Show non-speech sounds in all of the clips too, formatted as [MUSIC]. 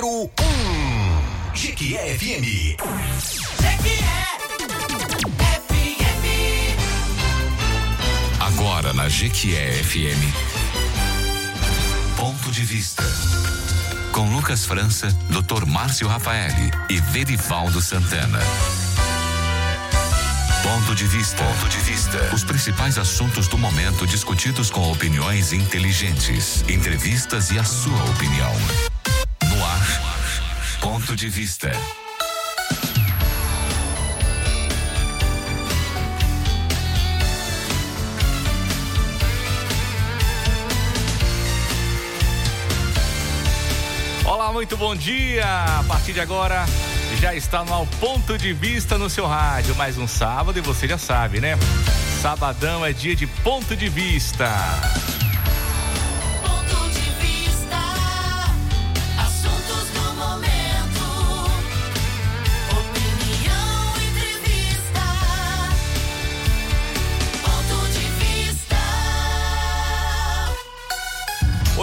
número 1. Um. Jequié FM. Agora na Jequié FM. Ponto de vista. Com Lucas França, Dr. Márcio Rafaeli e Verivaldo Santana. Ponto de vista. Ponto de vista. Os principais assuntos do momento discutidos com opiniões inteligentes, entrevistas e a sua opinião. Ponto de vista. Olá, muito bom dia. A partir de agora já está no Ponto de Vista no seu rádio. Mais um sábado e você já sabe, né? Sabadão é dia de Ponto de Vista.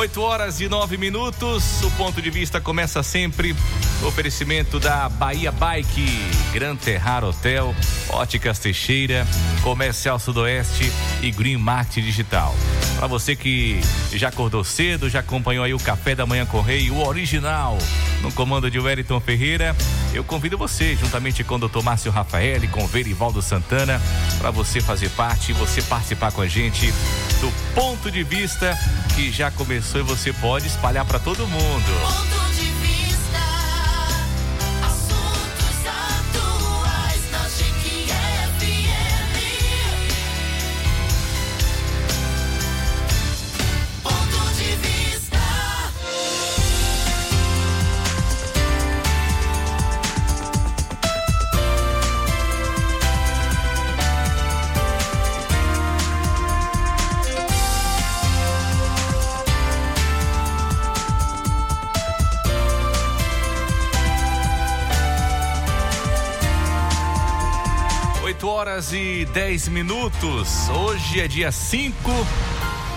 Oito horas e nove minutos. O ponto de vista começa sempre oferecimento da Bahia Bike, Gran Terrar Hotel, Óticas Teixeira, Comercial Sudoeste e Green Market Digital. Para você que já acordou cedo, já acompanhou aí o Café da Manhã Correio, o original, no comando de Wellington Ferreira, eu convido você, juntamente com o Dr. Márcio Rafael e com o Verivaldo Santana, para você fazer parte você participar com a gente do ponto de vista que já começou e você pode espalhar para todo mundo. 10 minutos. Hoje é dia 5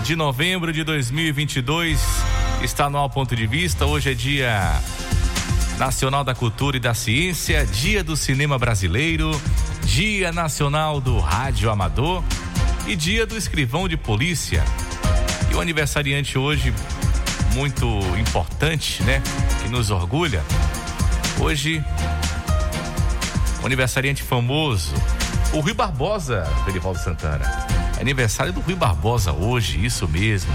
de novembro de 2022. Está no Ao Ponto de Vista. Hoje é dia Nacional da Cultura e da Ciência, Dia do Cinema Brasileiro, Dia Nacional do Rádio Amador e Dia do Escrivão de Polícia. E o aniversariante hoje, muito importante, né? Que nos orgulha. Hoje, o aniversariante famoso, o Rui Barbosa, Felivaldo Santana. Aniversário do Rui Barbosa hoje, isso mesmo.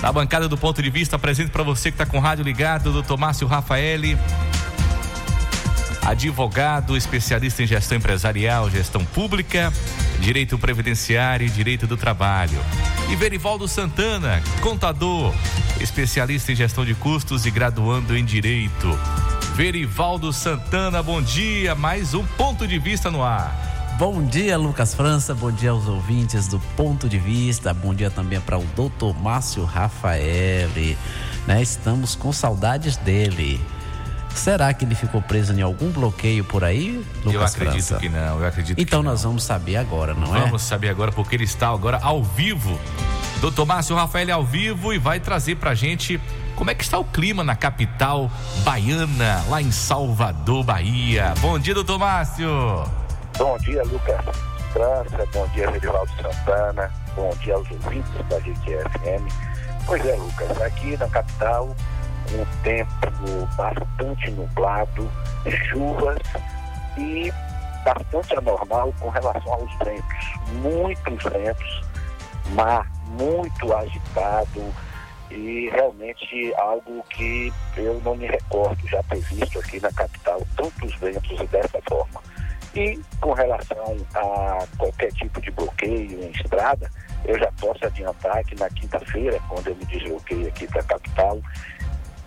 Na bancada do ponto de vista, apresento para você que está com rádio ligado, doutor Márcio Rafaeli, advogado, especialista em gestão empresarial, gestão pública, direito previdenciário e direito do trabalho. E Verivaldo Santana, contador, especialista em gestão de custos e graduando em direito. Verivaldo Santana, bom dia, mais um ponto de vista no ar. Bom dia, Lucas França. Bom dia aos ouvintes do Ponto de Vista. Bom dia também para o doutor Márcio Rafael. Né? Estamos com saudades dele. Será que ele ficou preso em algum bloqueio por aí, Lucas Eu acredito França? que não, eu acredito Então nós vamos saber agora, não vamos é? Vamos saber agora porque ele está agora ao vivo. Doutor Márcio Rafael ao vivo e vai trazer pra gente como é que está o clima na capital baiana, lá em Salvador, Bahia. Bom dia, doutor Márcio. Bom dia, Lucas França, bom dia, Reginaldo Santana, bom dia aos ouvintes da GTFM. Pois é, Lucas, aqui na capital, um tempo bastante nublado, chuvas e bastante anormal com relação aos ventos. Muitos ventos, mar muito agitado e realmente algo que eu não me recordo já ter visto aqui na capital, tantos ventos e dessa forma. E com relação a qualquer tipo de bloqueio em estrada, eu já posso adiantar que na quinta-feira, quando eu me desloquei aqui para a capital,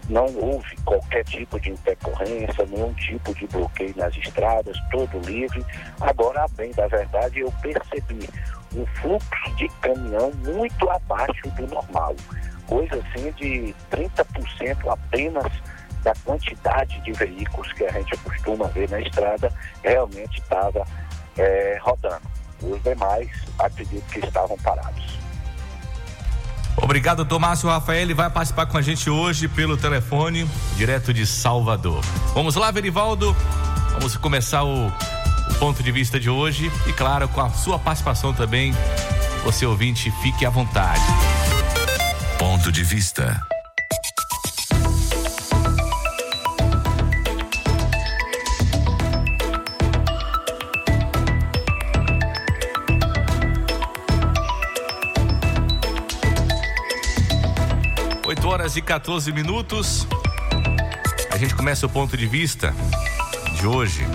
não houve qualquer tipo de intercorrência, nenhum tipo de bloqueio nas estradas, todo livre. Agora, bem da verdade, eu percebi um fluxo de caminhão muito abaixo do normal, coisa assim de 30% apenas da quantidade de veículos que a gente costuma ver na estrada, realmente estava é, rodando. Os demais, acredito que estavam parados. Obrigado, Tomásio Rafael. Ele vai participar com a gente hoje pelo telefone, direto de Salvador. Vamos lá, Verivaldo. Vamos começar o, o ponto de vista de hoje. E, claro, com a sua participação também, você ouvinte, fique à vontade. Ponto de vista. Horas e 14 minutos. A gente começa o ponto de vista de hoje.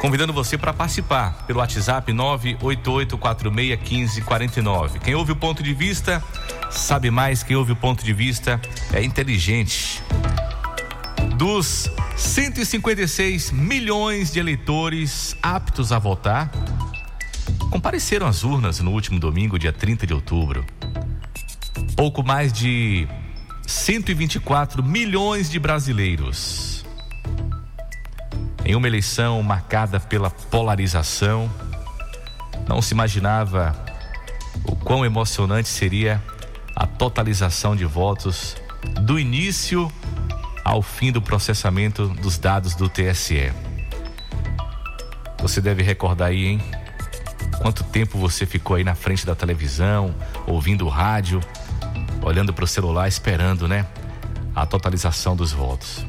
Convidando você para participar pelo WhatsApp 988461549. Quem ouve o ponto de vista sabe mais, quem ouve o ponto de vista é inteligente. Dos 156 milhões de eleitores aptos a votar, compareceram às urnas no último domingo, dia 30 de outubro pouco mais de 124 milhões de brasileiros. Em uma eleição marcada pela polarização, não se imaginava o quão emocionante seria a totalização de votos do início ao fim do processamento dos dados do TSE. Você deve recordar aí, hein? Quanto tempo você ficou aí na frente da televisão, ouvindo o rádio, olhando para o celular, esperando, né? A totalização dos votos.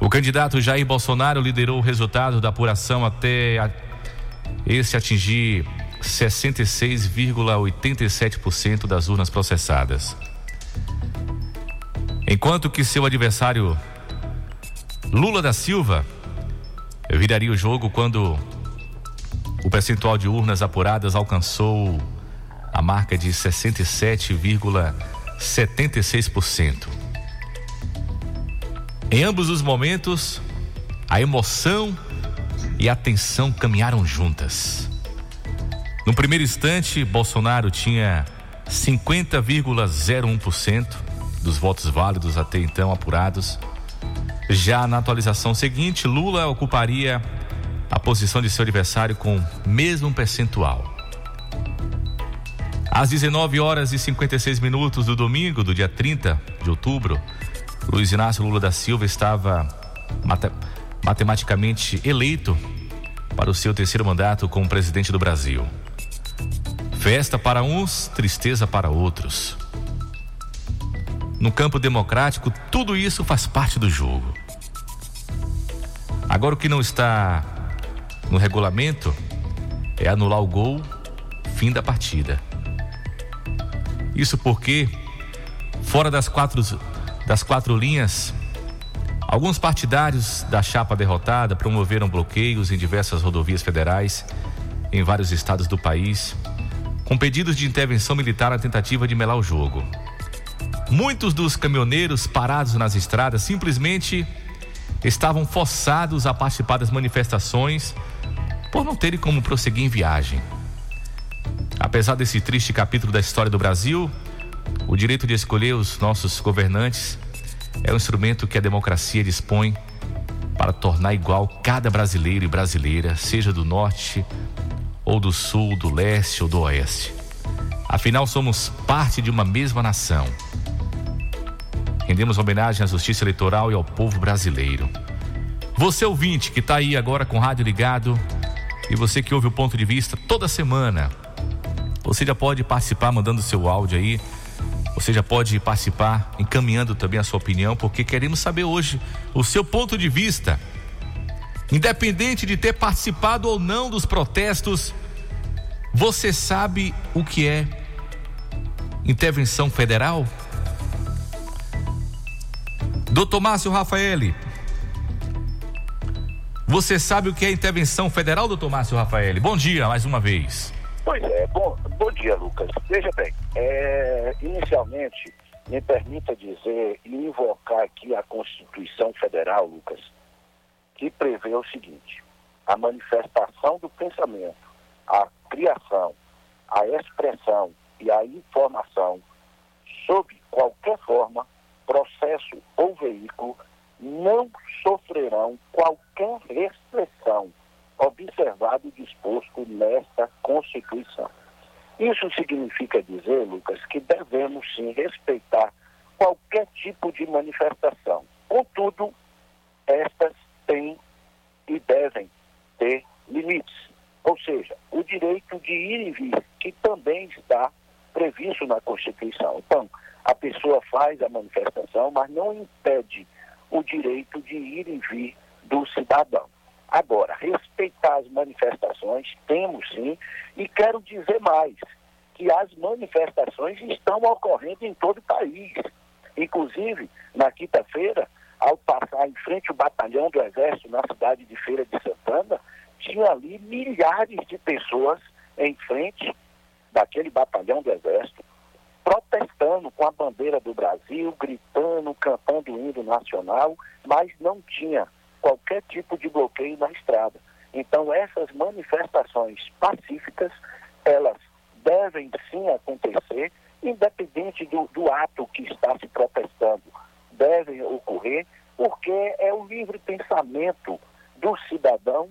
O candidato Jair Bolsonaro liderou o resultado da apuração até a, esse atingir 66,87% das urnas processadas. Enquanto que seu adversário Lula da Silva viraria o jogo quando o percentual de urnas apuradas alcançou a marca de 67,76%. Em ambos os momentos, a emoção e a tensão caminharam juntas. No primeiro instante, Bolsonaro tinha 50,01% dos votos válidos até então apurados. Já na atualização seguinte, Lula ocuparia a posição de seu adversário com o mesmo percentual. Às 19 horas e 56 minutos do domingo, do dia 30 de outubro, Luiz Inácio Lula da Silva estava mate matematicamente eleito para o seu terceiro mandato como presidente do Brasil. Festa para uns, tristeza para outros. No campo democrático, tudo isso faz parte do jogo. Agora, o que não está no regulamento é anular o gol, fim da partida. Isso porque, fora das quatro, das quatro linhas, alguns partidários da chapa derrotada promoveram bloqueios em diversas rodovias federais em vários estados do país, com pedidos de intervenção militar na tentativa de melar o jogo. Muitos dos caminhoneiros parados nas estradas simplesmente estavam forçados a participar das manifestações por não terem como prosseguir em viagem. Apesar desse triste capítulo da história do Brasil, o direito de escolher os nossos governantes é um instrumento que a democracia dispõe para tornar igual cada brasileiro e brasileira, seja do norte ou do sul, do leste ou do oeste. Afinal, somos parte de uma mesma nação. Rendemos homenagem à justiça eleitoral e ao povo brasileiro. Você ouvinte que está aí agora com o rádio ligado e você que ouve o ponto de vista toda semana você já pode participar mandando seu áudio aí. Você já pode participar encaminhando também a sua opinião, porque queremos saber hoje o seu ponto de vista. Independente de ter participado ou não dos protestos, você sabe o que é intervenção federal? Doutor Márcio Rafaeli, você sabe o que é intervenção federal, doutor Márcio Rafaeli? Bom dia mais uma vez. Pois é, bom, bom dia, Lucas. Veja bem, é, inicialmente, me permita dizer e invocar aqui a Constituição Federal, Lucas, que prevê o seguinte: a manifestação do pensamento, a criação, a expressão e a informação, sob qualquer forma, processo ou veículo, não sofrerão qualquer restrição observado o disposto nesta Constituição. Isso significa dizer, Lucas, que devemos sim respeitar qualquer tipo de manifestação. Contudo, estas têm e devem ter limites. Ou seja, o direito de ir e vir, que também está previsto na Constituição. Então, a pessoa faz a manifestação, mas não impede o direito de ir e vir do cidadão. Agora, respeitar as manifestações, temos sim, e quero dizer mais, que as manifestações estão ocorrendo em todo o país. Inclusive, na quinta-feira, ao passar em frente ao batalhão do Exército na cidade de Feira de Santana, tinha ali milhares de pessoas em frente daquele batalhão do Exército, protestando com a bandeira do Brasil, gritando, cantando o hino nacional, mas não tinha qualquer tipo de bloqueio na estrada. Então, essas manifestações pacíficas, elas devem sim acontecer, independente do, do ato que está se protestando, devem ocorrer, porque é o livre pensamento do cidadão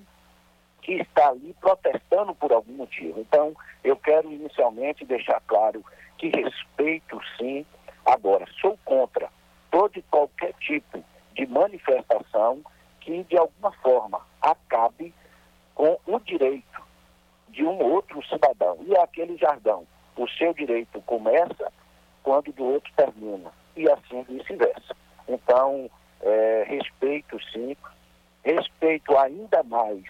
que está ali protestando por algum motivo. Então, eu quero inicialmente deixar claro que respeito sim, agora sou contra todo e qualquer tipo de manifestação que de alguma forma acabe com o direito de um outro cidadão. E é aquele jargão, o seu direito começa quando do outro termina, e assim vice-versa. Então, é, respeito sim, respeito ainda mais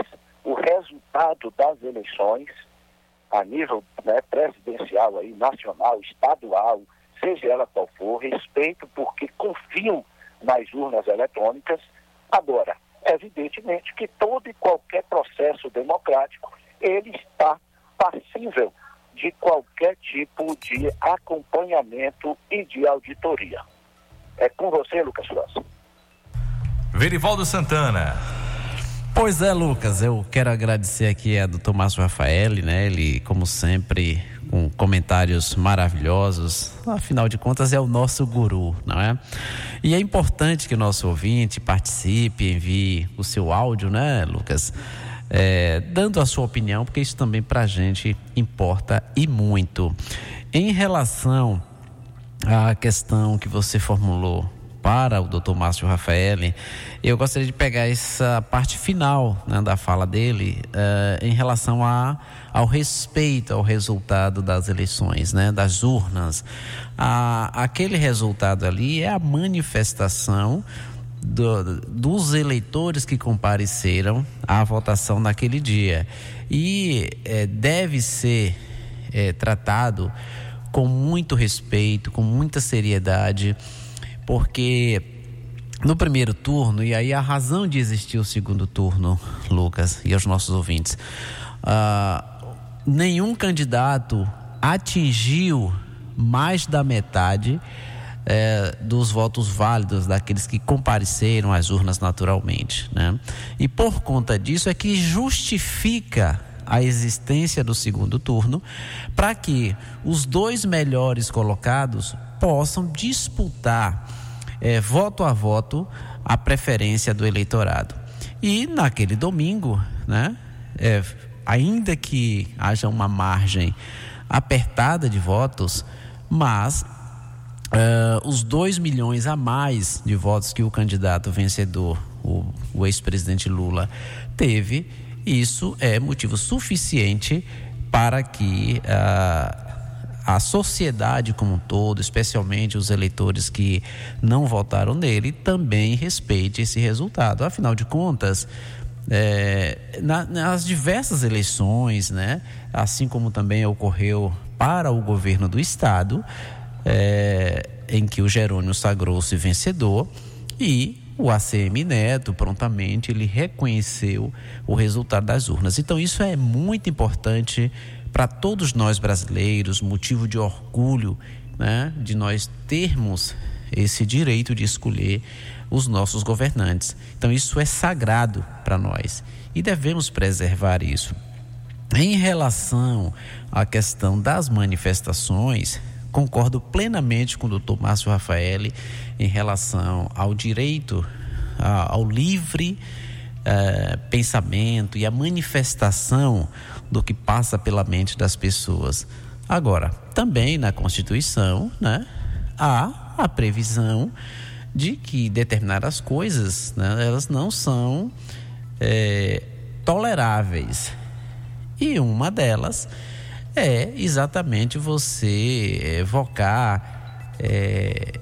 o resultado das eleições a nível né, presidencial, aí, nacional, estadual, seja ela qual for, respeito porque confio nas urnas eletrônicas. Agora, evidentemente que todo e qualquer processo democrático ele está passível de qualquer tipo de acompanhamento e de auditoria. É com você, Lucas França. Verivaldo Santana. Pois é, Lucas, eu quero agradecer aqui a doutor Márcio Rafael, né? Ele, como sempre, com comentários maravilhosos. Afinal de contas, é o nosso guru, não é? E é importante que o nosso ouvinte participe, envie o seu áudio, né, Lucas? é, dando a sua opinião, porque isso também para a gente importa e muito. Em relação à questão que você formulou para o Dr. Márcio Rafael, eu gostaria de pegar essa parte final né, da fala dele uh, em relação a, ao respeito ao resultado das eleições, né, das urnas. A, aquele resultado ali é a manifestação do, dos eleitores que compareceram à votação naquele dia. E é, deve ser é, tratado com muito respeito, com muita seriedade, porque no primeiro turno, e aí a razão de existir o segundo turno, Lucas, e aos nossos ouvintes, uh, nenhum candidato atingiu mais da metade é, dos votos válidos daqueles que compareceram às urnas naturalmente. Né? E por conta disso é que justifica a existência do segundo turno para que os dois melhores colocados possam disputar é, voto a voto a preferência do eleitorado. E naquele domingo, né, é, ainda que haja uma margem apertada de votos, mas Uh, os 2 milhões a mais de votos que o candidato vencedor, o, o ex-presidente Lula, teve, isso é motivo suficiente para que uh, a sociedade como um todo, especialmente os eleitores que não votaram nele, também respeite esse resultado. Afinal de contas, é, na, nas diversas eleições, né, assim como também ocorreu para o governo do estado, é, em que o Jerônimo sagrou-se vencedor e o ACM Neto prontamente ele reconheceu o resultado das urnas. Então isso é muito importante para todos nós brasileiros, motivo de orgulho, né, de nós termos esse direito de escolher os nossos governantes. Então isso é sagrado para nós e devemos preservar isso. Em relação à questão das manifestações, concordo plenamente com o doutor Márcio Rafael em relação ao direito ao livre uh, pensamento e a manifestação do que passa pela mente das pessoas. Agora, também na Constituição, né, há a previsão de que determinadas coisas, né, elas não são é, toleráveis. E uma delas é exatamente você evocar é,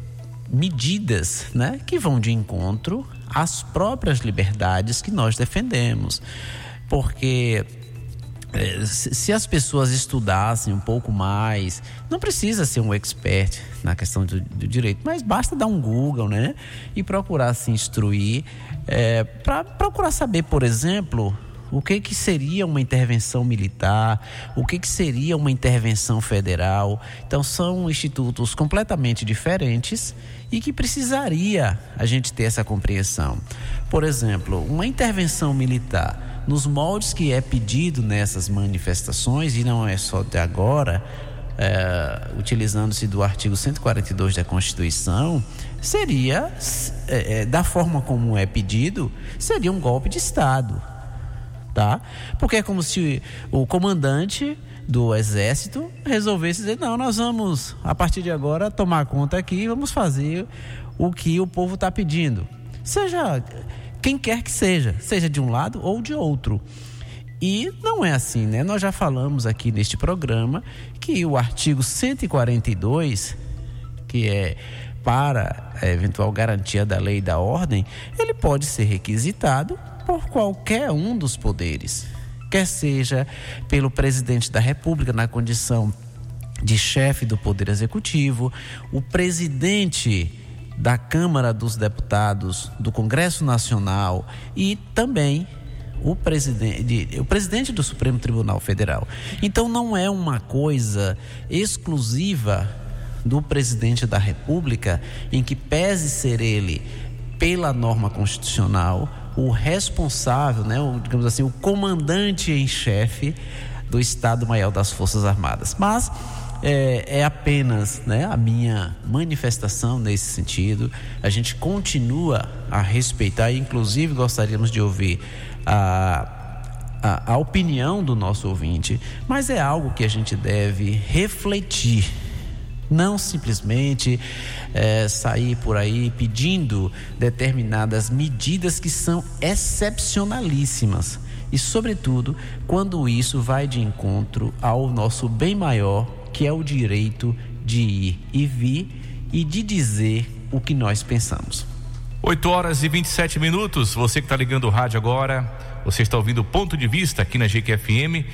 medidas né, que vão de encontro às próprias liberdades que nós defendemos. Porque é, se as pessoas estudassem um pouco mais, não precisa ser um expert na questão do, do direito, mas basta dar um Google, né? E procurar se instruir, é, para procurar saber, por exemplo, o que, que seria uma intervenção militar, o que, que seria uma intervenção federal. Então, são institutos completamente diferentes e que precisaria a gente ter essa compreensão. Por exemplo, uma intervenção militar nos moldes que é pedido nessas manifestações, e não é só de agora, é, utilizando-se do artigo 142 da Constituição, seria, é, é, da forma como é pedido, seria um golpe de Estado. Tá? Porque é como se o comandante do exército resolvesse dizer: não, nós vamos, a partir de agora, tomar conta aqui e vamos fazer o que o povo está pedindo. Seja quem quer que seja, seja de um lado ou de outro. E não é assim, né? Nós já falamos aqui neste programa que o artigo 142, que é para a eventual garantia da lei e da ordem, ele pode ser requisitado por qualquer um dos poderes, quer seja pelo presidente da República na condição de chefe do Poder Executivo, o presidente da Câmara dos Deputados, do Congresso Nacional e também o presidente, o presidente do Supremo Tribunal Federal. Então não é uma coisa exclusiva do presidente da República em que pese ser ele pela norma constitucional o responsável, né, o, digamos assim, o comandante em chefe do Estado-Maior das Forças Armadas. Mas é, é apenas né, a minha manifestação nesse sentido. A gente continua a respeitar, inclusive gostaríamos de ouvir a a, a, opinião do nosso ouvinte, mas é algo que a gente deve refletir. Não simplesmente é, sair por aí pedindo determinadas medidas que são excepcionalíssimas. E, sobretudo, quando isso vai de encontro ao nosso bem maior, que é o direito de ir e vir e de dizer o que nós pensamos. 8 horas e 27 minutos. Você que está ligando o rádio agora, você está ouvindo o ponto de vista aqui na GQFM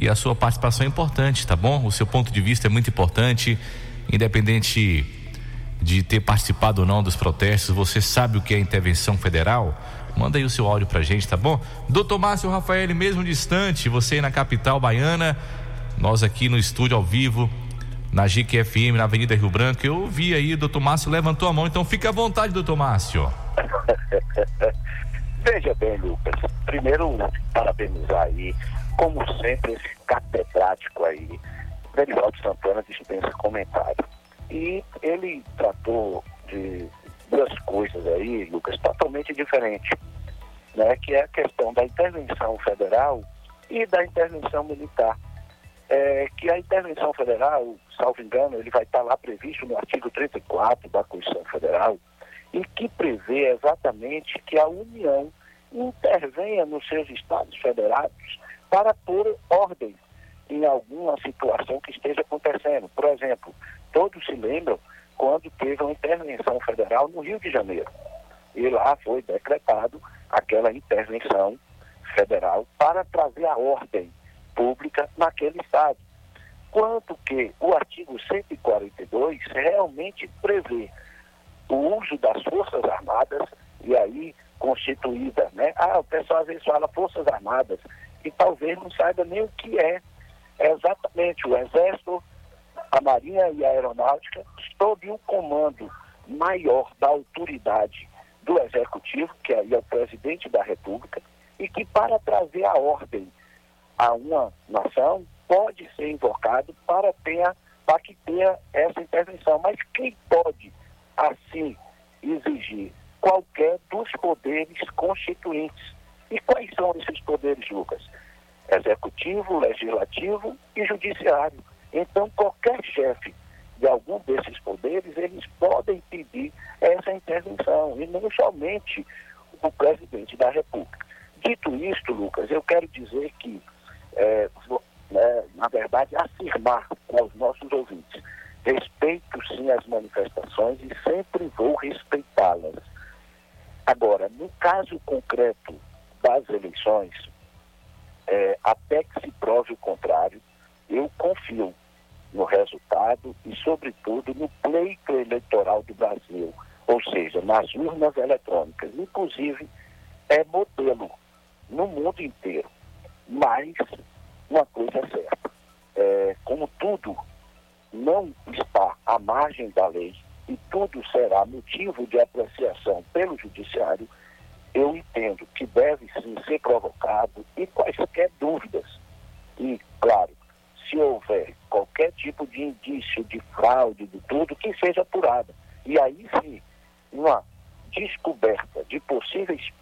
e a sua participação é importante, tá bom? O seu ponto de vista é muito importante, independente de ter participado ou não dos protestos, você sabe o que é intervenção federal? Manda aí o seu áudio pra gente, tá bom? Doutor Márcio Rafael, mesmo distante, você na capital baiana, nós aqui no estúdio ao vivo, na GQFM, na Avenida Rio Branco. Eu vi aí, doutor Márcio levantou a mão, então fique à vontade, doutor Márcio. [LAUGHS] Veja bem, Lucas. Primeiro, parabenizar aí, como sempre, esse catedrático aí, Verivaldo Santana dispensa comentário. E ele tratou de duas coisas aí, Lucas, totalmente diferentes, né? Que é a questão da intervenção federal e da intervenção militar é, que a intervenção federal, salvo engano, ele vai estar lá previsto no artigo 34 da Constituição Federal, e que prevê exatamente que a União intervenha nos seus estados federados para pôr ordem em alguma situação que esteja acontecendo. Por exemplo, todos se lembram quando teve uma intervenção federal no Rio de Janeiro. E lá foi decretado aquela intervenção federal para trazer a ordem pública naquele estado. Quanto que o artigo 142 realmente prevê o uso das Forças Armadas, e aí constituída, né? Ah, o pessoal às vezes fala Forças Armadas, e talvez não saiba nem o que é, é exatamente o Exército, a Marinha e a Aeronáutica, sob o comando maior da autoridade do Executivo, que é o presidente da República, e que para trazer a ordem a uma nação pode ser invocado para, ter, para que tenha essa intervenção. Mas quem pode, assim, exigir? Qualquer dos poderes constituintes. E quais são esses poderes, Lucas? Executivo, legislativo e judiciário. Então, qualquer chefe de algum desses poderes, eles podem pedir essa intervenção, e não somente o presidente da República. Dito isto, Lucas, eu quero dizer que, é, né, na verdade, afirmar para os nossos ouvintes, respeito sim as manifestações e sempre vou respeitá-las. Agora, no caso concreto das eleições, é, até que se prove o contrário, eu confio no resultado e, sobretudo, no pleito eleitoral do Brasil, ou seja, nas urnas eletrônicas. Inclusive, é modelo no mundo inteiro. Mas, uma coisa é certa: é, como tudo não está à margem da lei e tudo será motivo de apreciação pelo Judiciário, eu entendo que deve sim ser provocado e quaisquer dúvidas. E, claro, se houver qualquer tipo de indício de fraude, de tudo, que seja apurada. E aí sim, uma descoberta de possíveis,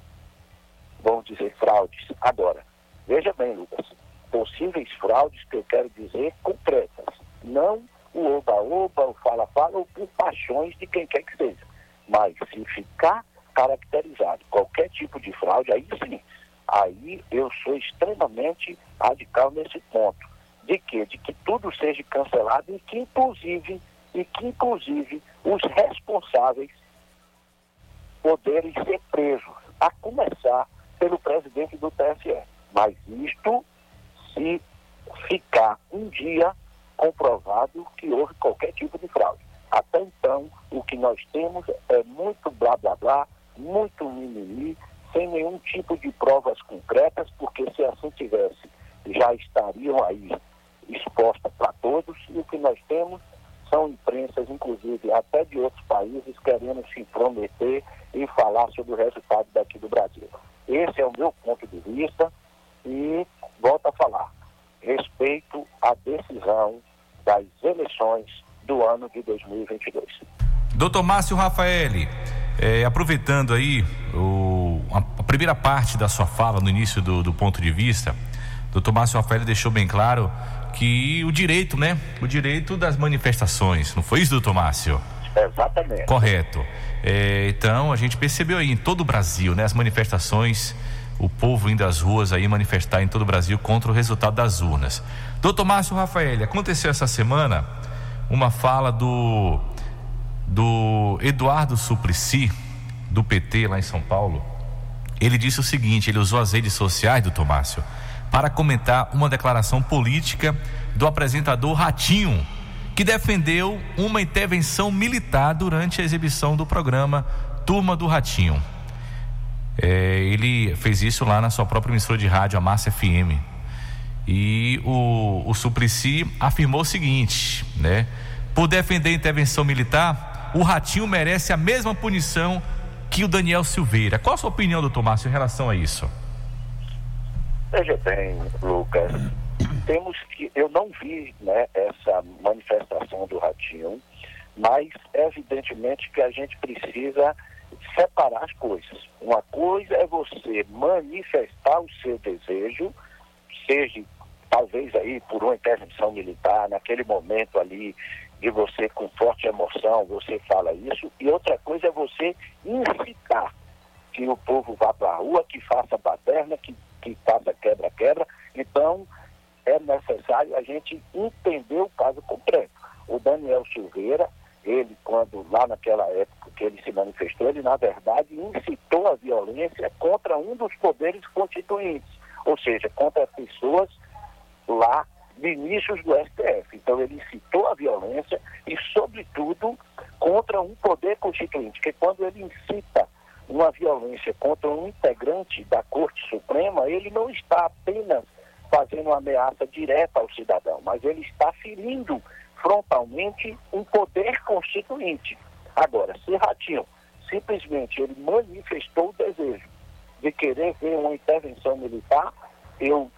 vamos dizer, fraudes. Agora, veja bem, Lucas, possíveis fraudes que eu quero dizer concretas, não o oba-oba, o fala-fala ou por paixões de quem quer que seja. Mas se ficar caracterizado qualquer tipo de fraude, aí sim, aí eu sou extremamente radical nesse ponto. De quê? De que tudo seja cancelado e que inclusive, e que inclusive os responsáveis poderem ser presos, a começar pelo presidente do TSE. Mas isto se ficar um dia comprovado que houve qualquer tipo de fraude. Até então, o que nós temos é muito blá blá blá, muito mimimi, sem nenhum tipo de provas concretas, porque se assim tivesse, já estariam aí expostas para todos, e o que nós temos são imprensas, inclusive até de outros países, querendo se intrometer e falar sobre o resultado daqui do Brasil. Esse é o meu ponto de vista e volto a falar, respeito à decisão das eleições do ano de 2022. Doutor Márcio Rafaeli, é, aproveitando aí o, a, primeira parte da sua fala no início do, do ponto de vista, doutor Márcio Rafaeli deixou bem claro que o direito, né? O direito das manifestações, não foi isso, doutor Márcio? Exatamente. Correto. É, então, a gente percebeu aí em todo o Brasil, né? As manifestações, o povo indo às ruas aí manifestar em todo o Brasil contra o resultado das urnas. Doutor Márcio Rafael, aconteceu essa semana uma fala do do Eduardo Suplicy, do PT lá em São Paulo, ele disse o seguinte: ele usou as redes sociais do Tomácio para comentar uma declaração política do apresentador Ratinho, que defendeu uma intervenção militar durante a exibição do programa Turma do Ratinho. É, ele fez isso lá na sua própria emissora de rádio, a Massa FM. E o, o Suplicy afirmou o seguinte, né? Por defender a intervenção militar, o Ratinho merece a mesma punição que o Daniel Silveira. Qual a sua opinião, doutor Márcio, em relação a isso? Veja bem, Lucas, temos que. Eu não vi né, essa manifestação do Ratinho, mas evidentemente que a gente precisa separar as coisas. Uma coisa é você manifestar o seu desejo, seja talvez aí por uma intervenção militar, naquele momento ali de você com forte emoção, você fala isso, e outra coisa é você incitar que o povo vá para a rua, que faça baderna, que, que faça quebra-quebra. Então, é necessário a gente entender o caso concreto. O Daniel Silveira, ele, quando lá naquela época que ele se manifestou, ele, na verdade, incitou a violência contra um dos poderes constituintes, ou seja, contra pessoas lá ministros do STF. Então ele incitou a violência e, sobretudo, contra um poder constituinte, que quando ele incita uma violência contra um integrante da Corte Suprema, ele não está apenas fazendo uma ameaça direta ao cidadão, mas ele está ferindo frontalmente um poder constituinte. Agora, se Ratinho simplesmente ele manifestou o desejo de querer ver uma intervenção militar, eu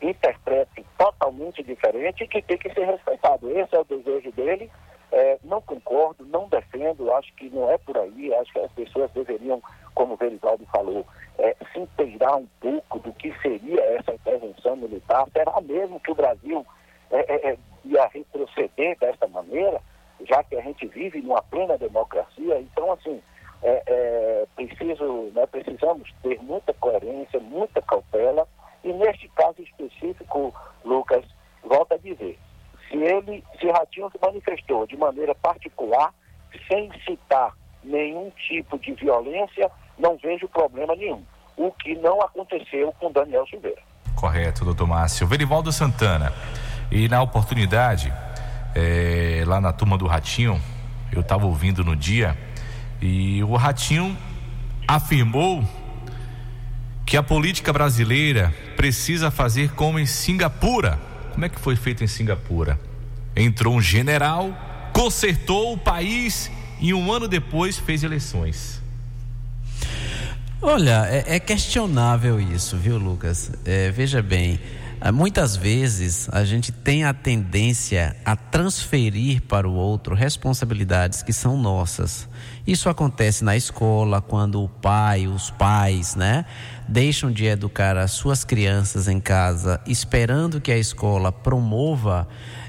interprete totalmente diferente e que tem que ser respeitado. Esse é o desejo dele. É, não concordo, não defendo, acho que não é por aí, acho que as pessoas deveriam, como o Verivaldo falou, é, se inteirar um pouco do que seria essa intervenção militar. Será mesmo que o Brasil é, é, ia retroceder desta maneira, já que a gente vive numa plena democracia. Então, assim, é, é, preciso, né, precisamos ter muita coerência, muita cautela. E neste caso específico, Lucas, volta a dizer, se ele, se Ratinho se manifestou de maneira particular, sem citar nenhum tipo de violência, não vejo problema nenhum. O que não aconteceu com Daniel Silveira. Correto, doutor Márcio. Verivaldo Santana. E na oportunidade, é, lá na turma do Ratinho, eu estava ouvindo no dia, e o Ratinho afirmou que a política brasileira precisa fazer como em Singapura. Como é que foi feito em Singapura? Entrou um general, consertou o país e um ano depois fez eleições. Olha, é, é questionável isso, viu, Lucas? É, veja bem, muitas vezes a gente tem a tendência a transferir para o outro responsabilidades que são nossas. Isso acontece na escola, quando o pai, os pais, né, deixam de educar as suas crianças em casa, esperando que a escola promova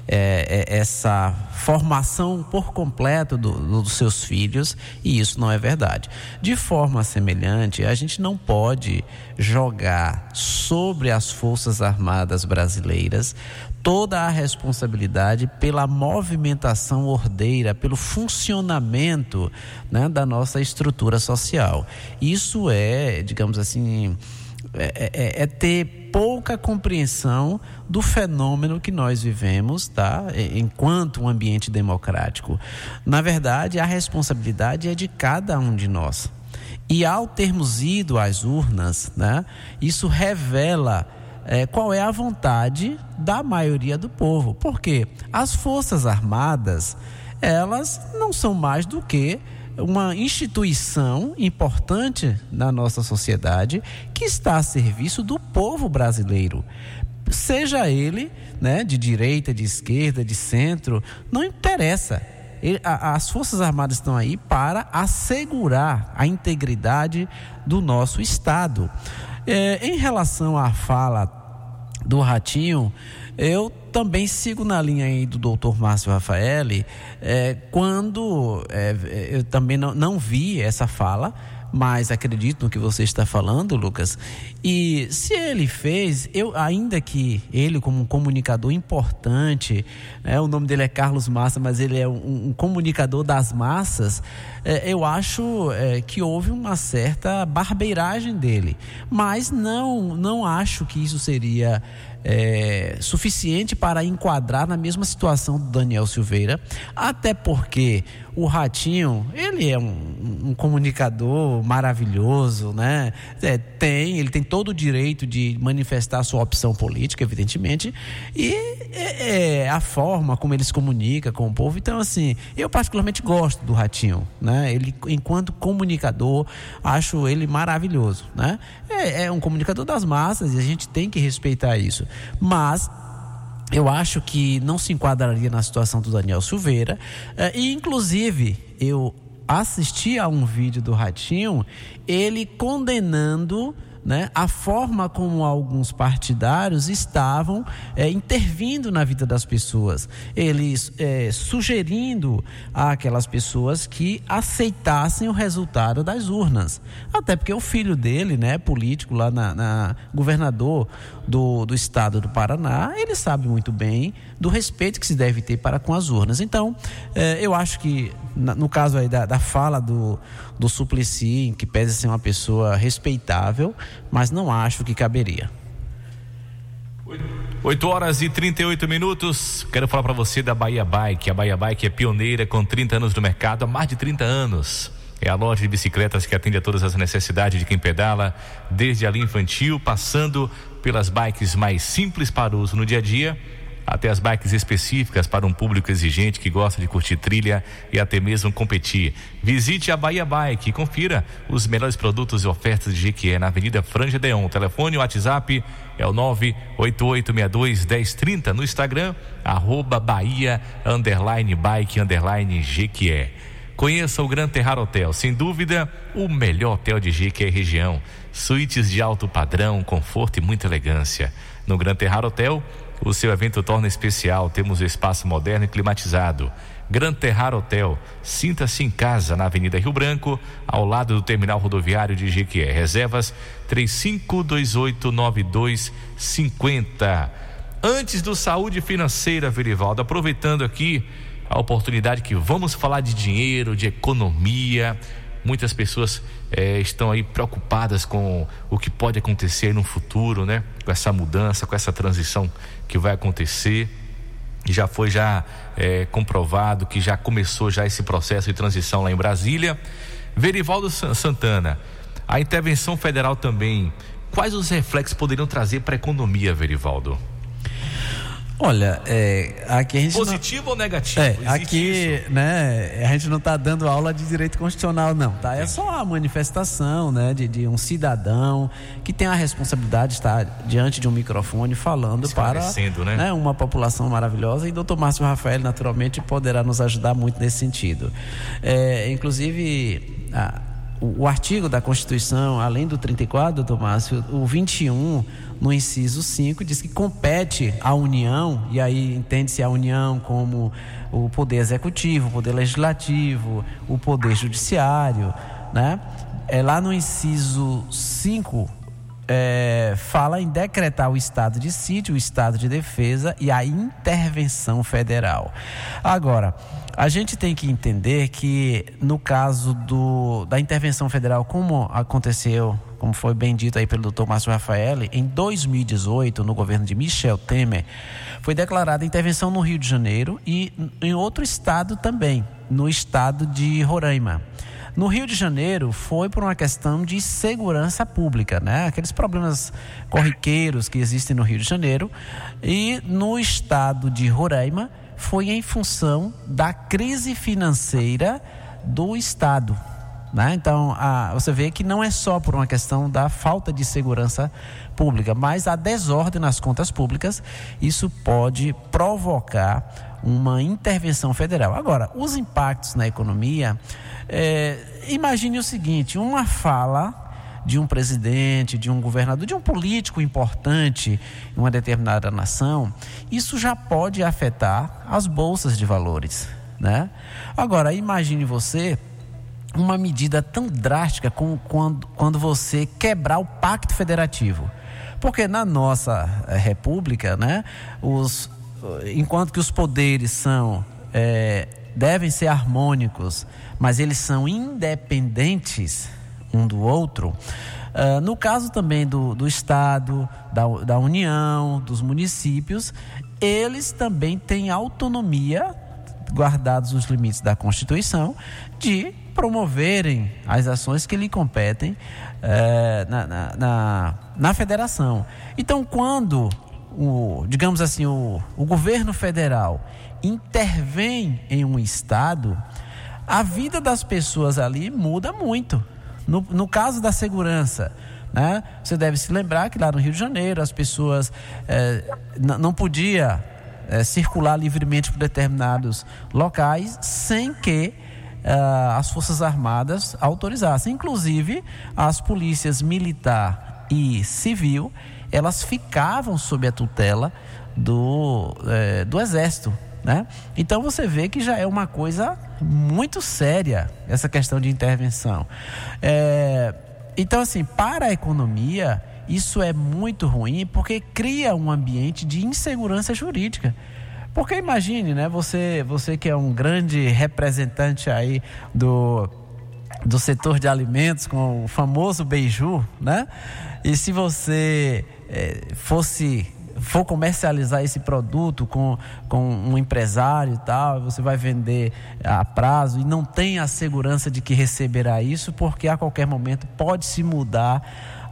é, é, essa formação por completo do, do, dos seus filhos, e isso não é verdade. De forma semelhante, a gente não pode jogar sobre as Forças Armadas brasileiras toda a responsabilidade pela movimentação ordeira, pelo funcionamento né, da nossa estrutura social. Isso é, digamos assim, é, é, é, ter pouca compreensão do fenômeno que nós vivemos, tá? Enquanto um ambiente democrático. Na verdade, a responsabilidade é de cada um de nós. E ao termos ido às urnas, né, isso revela é, qual é a vontade da maioria do povo. Porque as Forças Armadas, elas não são mais do que uma instituição importante na nossa sociedade que está a serviço do povo brasileiro. Seja ele né, de direita, de esquerda, de centro, não interessa. As Forças Armadas estão aí para assegurar a integridade do nosso Estado. É, em relação à fala do Ratinho, eu também sigo na linha aí do doutor Márcio Rafaeli, é, quando é, eu também não, não vi essa fala, mas acredito no que você está falando, Lucas. E se ele fez, eu ainda que ele como um comunicador importante, né, o nome dele é Carlos Massa, mas ele é um, um comunicador das massas, é, eu acho é, que houve uma certa barbeiragem dele, mas não não acho que isso seria é, suficiente para enquadrar na mesma situação do Daniel Silveira, até porque o Ratinho, ele é um, um comunicador maravilhoso, né? É, tem, ele tem todo o direito de manifestar sua opção política, evidentemente, e é, é, a forma como ele se comunica com o povo. Então, assim, eu particularmente gosto do Ratinho, né? Ele, enquanto comunicador, acho ele maravilhoso, né? É, é um comunicador das massas e a gente tem que respeitar isso. Mas eu acho que não se enquadraria na situação do Daniel Silveira. Eh, e, inclusive, eu assisti a um vídeo do Ratinho, ele condenando né, a forma como alguns partidários estavam é, intervindo na vida das pessoas, eles é, sugerindo àquelas pessoas que aceitassem o resultado das urnas. Até porque o filho dele, né, político lá na, na governador do, do estado do Paraná, ele sabe muito bem do respeito que se deve ter para com as urnas. Então, é, eu acho que no caso aí da, da fala do, do Suplicy, que pese ser uma pessoa respeitável, mas não acho que caberia. 8 horas e 38 minutos. Quero falar para você da Bahia Bike. A Bahia Bike é pioneira com 30 anos no mercado, há mais de 30 anos. É a loja de bicicletas que atende a todas as necessidades de quem pedala, desde a linha infantil, passando pelas bikes mais simples para uso no dia a dia até as bikes específicas para um público exigente que gosta de curtir trilha e até mesmo competir. Visite a Bahia Bike e confira os melhores produtos e ofertas de Jequié na Avenida Franja Deon. Telefone e WhatsApp é o 988621030 no Instagram, arroba Bahia, underline bike, underline. Conheça o Gran Terrar Hotel, sem dúvida, o melhor hotel de Jequié região. Suítes de alto padrão, conforto e muita elegância. No Gran Terrar Hotel, o seu evento torna especial. Temos espaço moderno e climatizado. Gran Terrar Hotel. Sinta-se em casa na Avenida Rio Branco, ao lado do terminal rodoviário de Jequié. Reservas 35289250. Antes do Saúde Financeira, Verivaldo, aproveitando aqui a oportunidade que vamos falar de dinheiro, de economia. Muitas pessoas eh, estão aí preocupadas com o que pode acontecer no futuro, né? Com essa mudança, com essa transição que vai acontecer. Já foi já eh, comprovado que já começou já esse processo de transição lá em Brasília. Verivaldo Santana, a intervenção federal também. Quais os reflexos poderiam trazer para a economia, Verivaldo? Olha, é, aqui a gente. Positivo não... ou negativo? É, aqui, isso? né, a gente não está dando aula de direito constitucional, não, tá? É só a manifestação, né, de, de um cidadão que tem a responsabilidade de estar diante de um microfone falando para né? né? uma população maravilhosa. E doutor Márcio Rafael, naturalmente, poderá nos ajudar muito nesse sentido. É, inclusive. A, o, o, artigo da Constituição, além do 34, doutor Márcio, o 21, no inciso 5, diz que compete à União, e aí entende-se a União como o poder executivo, o poder legislativo, o poder judiciário, né? É, lá no inciso 5, é, fala em decretar o estado de sítio, o estado de defesa e a intervenção federal. Agora, a gente tem que entender que no caso do, da intervenção federal, como aconteceu, como foi bem dito aí pelo doutor Márcio Rafael, em 2018, no governo de Michel Temer, foi declarada intervenção no Rio de Janeiro e em outro estado também, no estado de Roraima. No Rio de Janeiro foi por uma questão de segurança pública, né? Aqueles problemas corriqueiros que existem no Rio de Janeiro. E no estado de Roraima foi em função da crise financeira do Estado. Né? Então, a, você vê que não é só por uma questão da falta de segurança pública, mas a desordem nas contas públicas, isso pode provocar uma intervenção federal. Agora, os impactos na economia, é, imagine o seguinte: uma fala de um presidente, de um governador, de um político importante em uma determinada nação, isso já pode afetar as bolsas de valores. Né? Agora, imagine você uma medida tão drástica como quando, quando você quebrar o pacto federativo. Porque na nossa eh, república, né, os, enquanto que os poderes são é, devem ser harmônicos, mas eles são independentes, um do outro. Uh, no caso também do, do Estado, da, da União, dos municípios, eles também têm autonomia, guardados os limites da Constituição, de promoverem as ações que lhe competem uh, na, na, na, na, federação. Então, quando, o, digamos assim, o, o governo federal intervém em um Estado, a vida das pessoas ali muda muito. No, no caso da segurança, né? Você deve se lembrar que lá no Rio de Janeiro as pessoas é, não podia é, circular livremente por determinados locais sem que é, as forças armadas autorizassem. Inclusive as polícias militar e civil elas ficavam sob a tutela do, do exército né? Então você vê que já é uma coisa muito séria essa questão de intervenção. É, então, assim, para a economia, isso é muito ruim porque cria um ambiente de insegurança jurídica. Porque imagine, né, você, você que é um grande representante aí do, do setor de alimentos com o famoso beiju, né? E se você é, fosse for comercializar esse produto com, com um empresário e tal, você vai vender a prazo e não tem a segurança de que receberá isso, porque a qualquer momento pode se mudar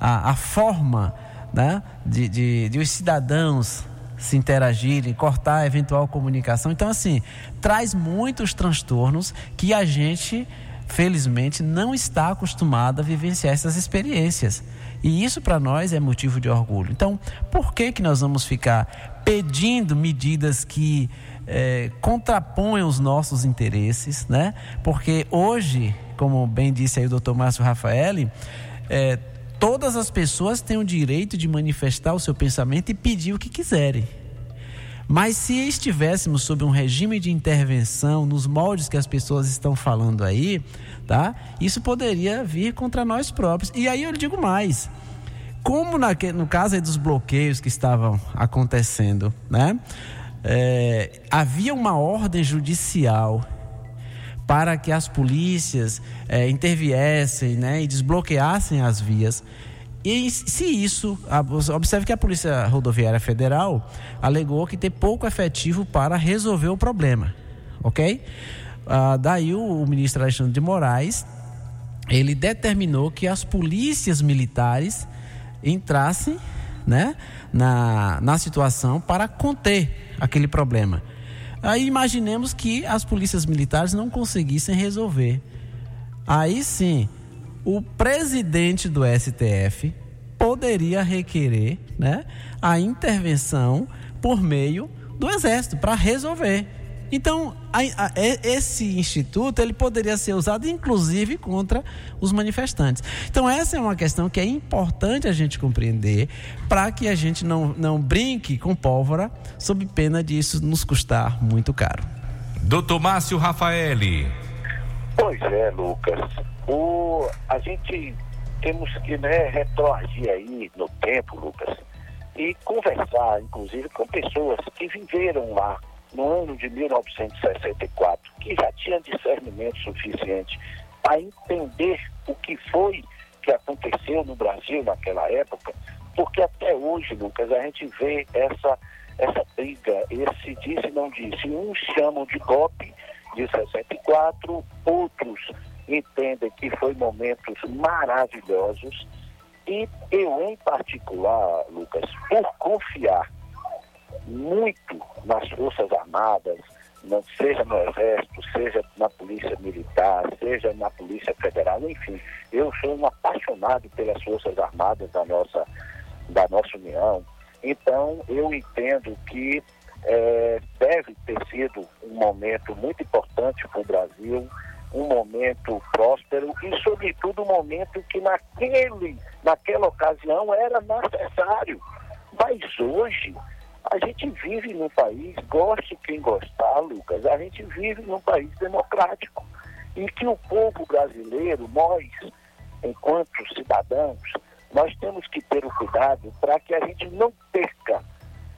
a, a forma né, de, de, de os cidadãos se interagirem, cortar a eventual comunicação. Então, assim, traz muitos transtornos que a gente, felizmente, não está acostumado a vivenciar essas experiências. E isso para nós é motivo de orgulho. Então, por que, que nós vamos ficar pedindo medidas que é, contraponham os nossos interesses, né? Porque hoje, como bem disse aí o doutor Márcio Rafael, é, todas as pessoas têm o direito de manifestar o seu pensamento e pedir o que quiserem. Mas se estivéssemos sob um regime de intervenção nos moldes que as pessoas estão falando aí, tá? Isso poderia vir contra nós próprios. E aí eu digo mais. Como no caso dos bloqueios que estavam acontecendo, né? É, havia uma ordem judicial para que as polícias é, interviessem né, e desbloqueassem as vias. E se isso, observe que a Polícia Rodoviária Federal alegou que tem pouco efetivo para resolver o problema, ok? Ah, daí o, o ministro Alexandre de Moraes, ele determinou que as polícias militares entrassem né, na, na situação para conter aquele problema. Aí imaginemos que as polícias militares não conseguissem resolver. Aí sim, o presidente do STF poderia requerer né, a intervenção por meio do Exército para resolver. Então, a, a, esse instituto ele poderia ser usado inclusive contra os manifestantes. Então, essa é uma questão que é importante a gente compreender para que a gente não, não brinque com pólvora sob pena disso nos custar muito caro. Doutor Márcio Rafaeli. Pois é, Lucas. O, a gente temos que né, retroagir aí no tempo, Lucas, e conversar, inclusive, com pessoas que viveram lá no ano de 1964, que já tinham discernimento suficiente para entender o que foi que aconteceu no Brasil naquela época, porque até hoje, Lucas, a gente vê essa, essa briga, esse disse não disse. Uns chamam de golpe de 64, outros entendem que foi momentos maravilhosos. E eu, em particular, Lucas, por confiar muito nas Forças Armadas, seja no Exército, seja na Polícia Militar, seja na Polícia Federal, enfim, eu sou um apaixonado pelas Forças Armadas da nossa, da nossa União. Então, eu entendo que é, deve ter sido um momento muito importante para o Brasil, um momento próspero e, sobretudo, um momento que naquele, naquela ocasião era necessário. Mas hoje a gente vive num país, goste quem gostar, Lucas, a gente vive num país democrático e que o povo brasileiro, nós, enquanto cidadãos, nós temos que ter o cuidado para que a gente não perca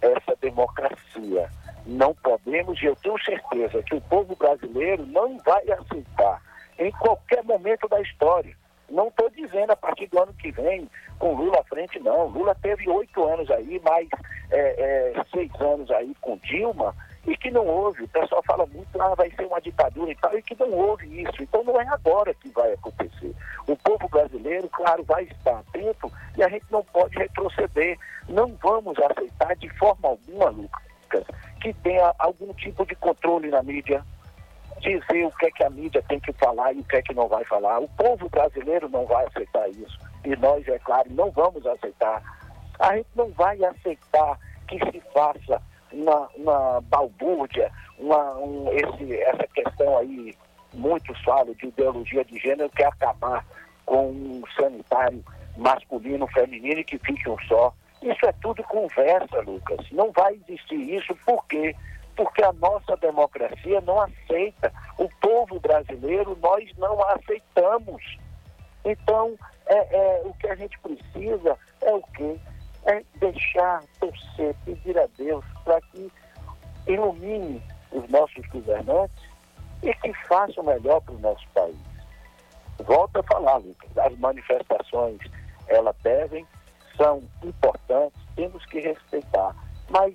essa democracia. Não podemos, e eu tenho certeza que o povo brasileiro não vai aceitar em qualquer momento da história não estou dizendo a partir do ano que vem, com Lula à frente, não. Lula teve oito anos aí, mais é, é, seis anos aí com Dilma, e que não houve. O pessoal fala muito, ah, vai ser uma ditadura e tal, e que não houve isso. Então não é agora que vai acontecer. O povo brasileiro, claro, vai estar atento e a gente não pode retroceder. Não vamos aceitar de forma alguma, Lucas, que tenha algum tipo de controle na mídia, dizer o que é que a mídia tem que falar e o que é que não vai falar. O povo brasileiro não vai aceitar isso. E nós, é claro, não vamos aceitar. A gente não vai aceitar que se faça uma, uma balbúrdia, uma, um, esse, essa questão aí, muitos falam de ideologia de gênero, que é acabar com um sanitário masculino, feminino e que fique um só. Isso é tudo conversa, Lucas. Não vai existir isso, por quê? Porque a nossa democracia não aceita. O povo brasileiro, nós não aceitamos. Então, é, é, o que a gente precisa é o quê? É deixar, torcer, pedir a Deus para que ilumine os nossos governantes e que faça o melhor para o nosso país. Volto a falar, Lucas, as manifestações, elas devem, são importantes, temos que respeitar. Mas,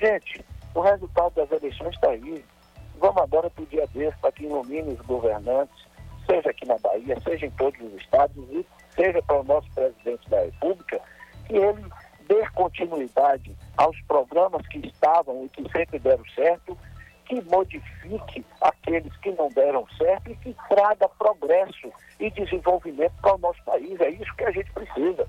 gente, o resultado das eleições está aí. Vamos agora o dia desse, para que ilumine os governantes, seja aqui na Bahia, seja em todos os estados, e seja para o nosso presidente da República, que ele dê continuidade aos programas que estavam e que sempre deram certo, que modifique aqueles que não deram certo e que traga progresso e desenvolvimento para o nosso país. É isso que a gente precisa.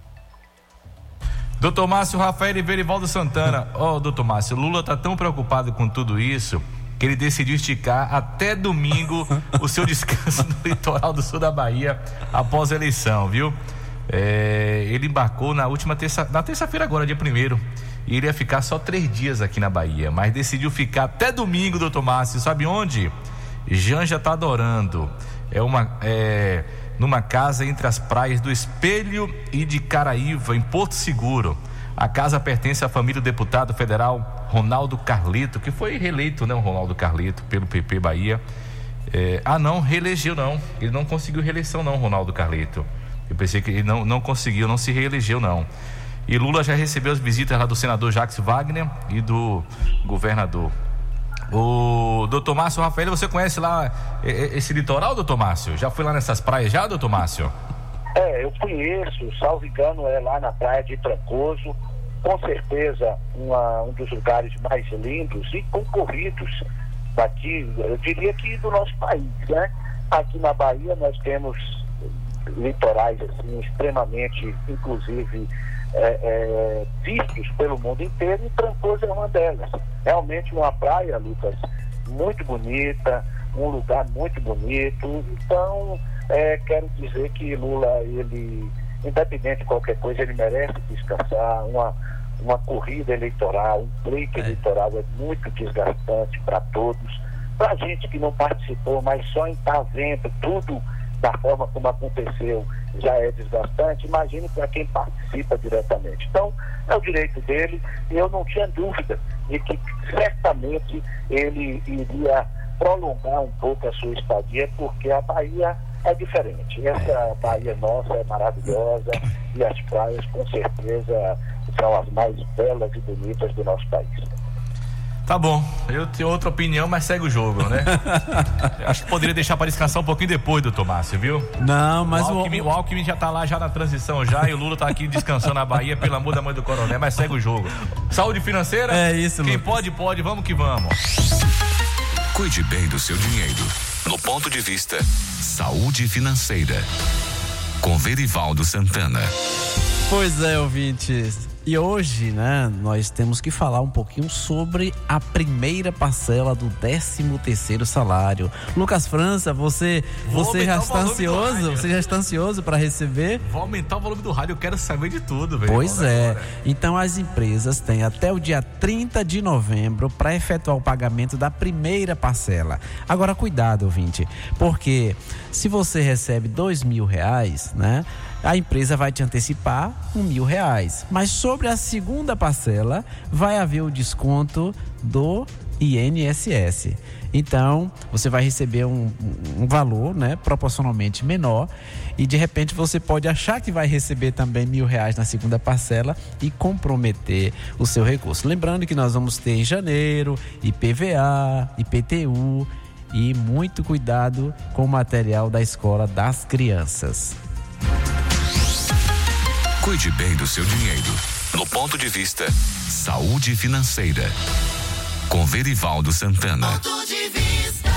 Doutor Márcio Rafael e Verivaldo Santana. [LAUGHS] Ó, oh, doutor Márcio, Lula tá tão preocupado com tudo isso que ele decidiu esticar até domingo [LAUGHS] o seu descanso no litoral do sul da Bahia após a eleição, viu? É, ele embarcou na última terça, na terça-feira agora, dia primeiro. e ele ia ficar só três dias aqui na Bahia, mas decidiu ficar até domingo, doutor Márcio. Sabe onde? Janja está adorando. É uma. É, numa casa entre as praias do Espelho e de Caraíva, em Porto Seguro. A casa pertence à família do deputado federal Ronaldo Carlito, que foi reeleito, né, o Ronaldo Carlito, pelo PP Bahia. É, ah, não, reelegeu não. Ele não conseguiu reeleição, não, Ronaldo Carlito. Eu pensei que ele não, não conseguiu, não se reelegeu, não. E Lula já recebeu as visitas lá do senador Jacques Wagner e do governador. O doutor Márcio Rafael, você conhece lá esse litoral, doutor Márcio? Já foi lá nessas praias já, doutor Márcio? É, eu conheço, salvo engano, é lá na praia de Trancoso, com certeza uma, um dos lugares mais lindos e concorridos daqui, eu diria que do nosso país, né? Aqui na Bahia nós temos litorais assim extremamente, inclusive é, é, vistos pelo mundo inteiro e Trancoso é uma delas. Realmente uma praia, Lucas, muito bonita, um lugar muito bonito. Então, é, quero dizer que Lula, ele, independente de qualquer coisa, ele merece descansar. Uma, uma corrida eleitoral, um pleito é. eleitoral é muito desgastante para todos. Para a gente que não participou, mas só em estar tá vendo tudo da forma como aconteceu já é desgastante, imagine para quem participa diretamente. Então, é o direito dele e eu não tinha dúvida de que certamente ele iria prolongar um pouco a sua estadia, porque a Bahia é diferente. Essa Bahia nossa é maravilhosa e as praias, com certeza, são as mais belas e bonitas do nosso país. Tá bom, eu tenho outra opinião, mas segue o jogo, né? [LAUGHS] Acho que poderia deixar para descansar um pouquinho depois, doutor Márcio, viu? Não, mas o Alckmin, o... o Alckmin já tá lá já na transição já e o Lula tá aqui descansando na Bahia, pelo amor da mãe do coronel, mas segue o jogo. Saúde financeira? É isso, Quem Lucas. pode, pode, vamos que vamos. Cuide bem do seu dinheiro. No ponto de vista Saúde Financeira. Com Verivaldo Santana. Pois é, ouvintes. E hoje, né, nós temos que falar um pouquinho sobre a primeira parcela do 13 terceiro salário. Lucas França, você, você já está ansioso? Você já está ansioso para receber? Vou aumentar o volume do rádio, eu quero saber de tudo, velho. Pois é. Agora. Então as empresas têm até o dia 30 de novembro para efetuar o pagamento da primeira parcela. Agora, cuidado, ouvinte, porque se você recebe dois mil reais, né? A empresa vai te antecipar um mil reais. Mas sobre a segunda parcela, vai haver o desconto do INSS. Então, você vai receber um, um, valor, né, proporcionalmente menor, e de repente você pode achar que vai receber também mil reais na segunda parcela e comprometer o seu recurso. Lembrando que nós vamos ter em janeiro IPVA, IPTU e muito cuidado com o material da escola das crianças. Cuide bem do seu dinheiro. No ponto de vista Saúde Financeira. Com Verivaldo Santana. Ponto de vista.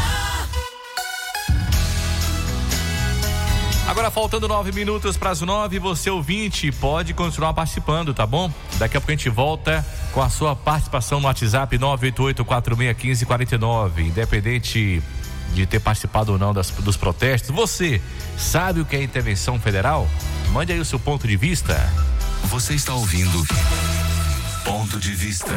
Agora faltando nove minutos para as nove, você ouvinte pode continuar participando, tá bom? Daqui a pouco a gente volta com a sua participação no WhatsApp 988-461549. Independente de ter participado ou não das, dos protestos, você sabe o que é intervenção federal? Mande aí o seu ponto de vista. Você está ouvindo Ponto de Vista.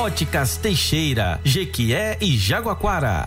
Óticas Teixeira, Jequié e Jaguaquara.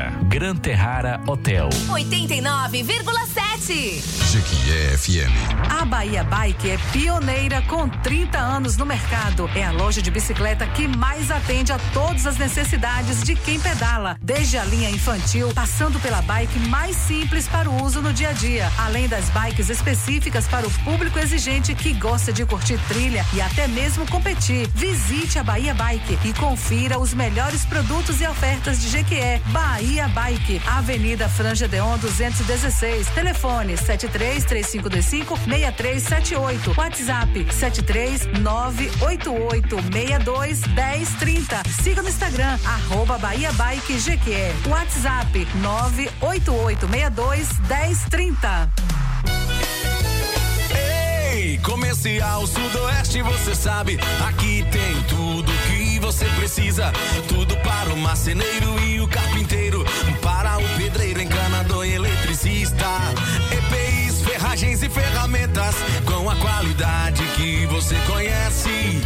Gran Terrara Hotel. 89,7 Sete. Jequié FM. A Bahia Bike é pioneira com 30 anos no mercado. É a loja de bicicleta que mais atende a todas as necessidades de quem pedala, desde a linha infantil, passando pela bike mais simples para o uso no dia a dia, além das bikes específicas para o público exigente que gosta de curtir trilha e até mesmo competir. Visite a Bahia Bike e confira os melhores produtos e ofertas de Jequié. Bahia Bike, Avenida Franja Deon 216. Telefone 73 3525 6378. WhatsApp 73 988 62 1030. Siga no Instagram, arroba Bahia Bike Jequié. WhatsApp 988 62 1030. Ei, Comercial Sudoeste, você sabe, aqui tem tudo que você precisa. Tudo para o marceneiro e o carpinteiro, para o pedreiro, encanador e eletricista. Ferragens e ferramentas com a qualidade que você conhece.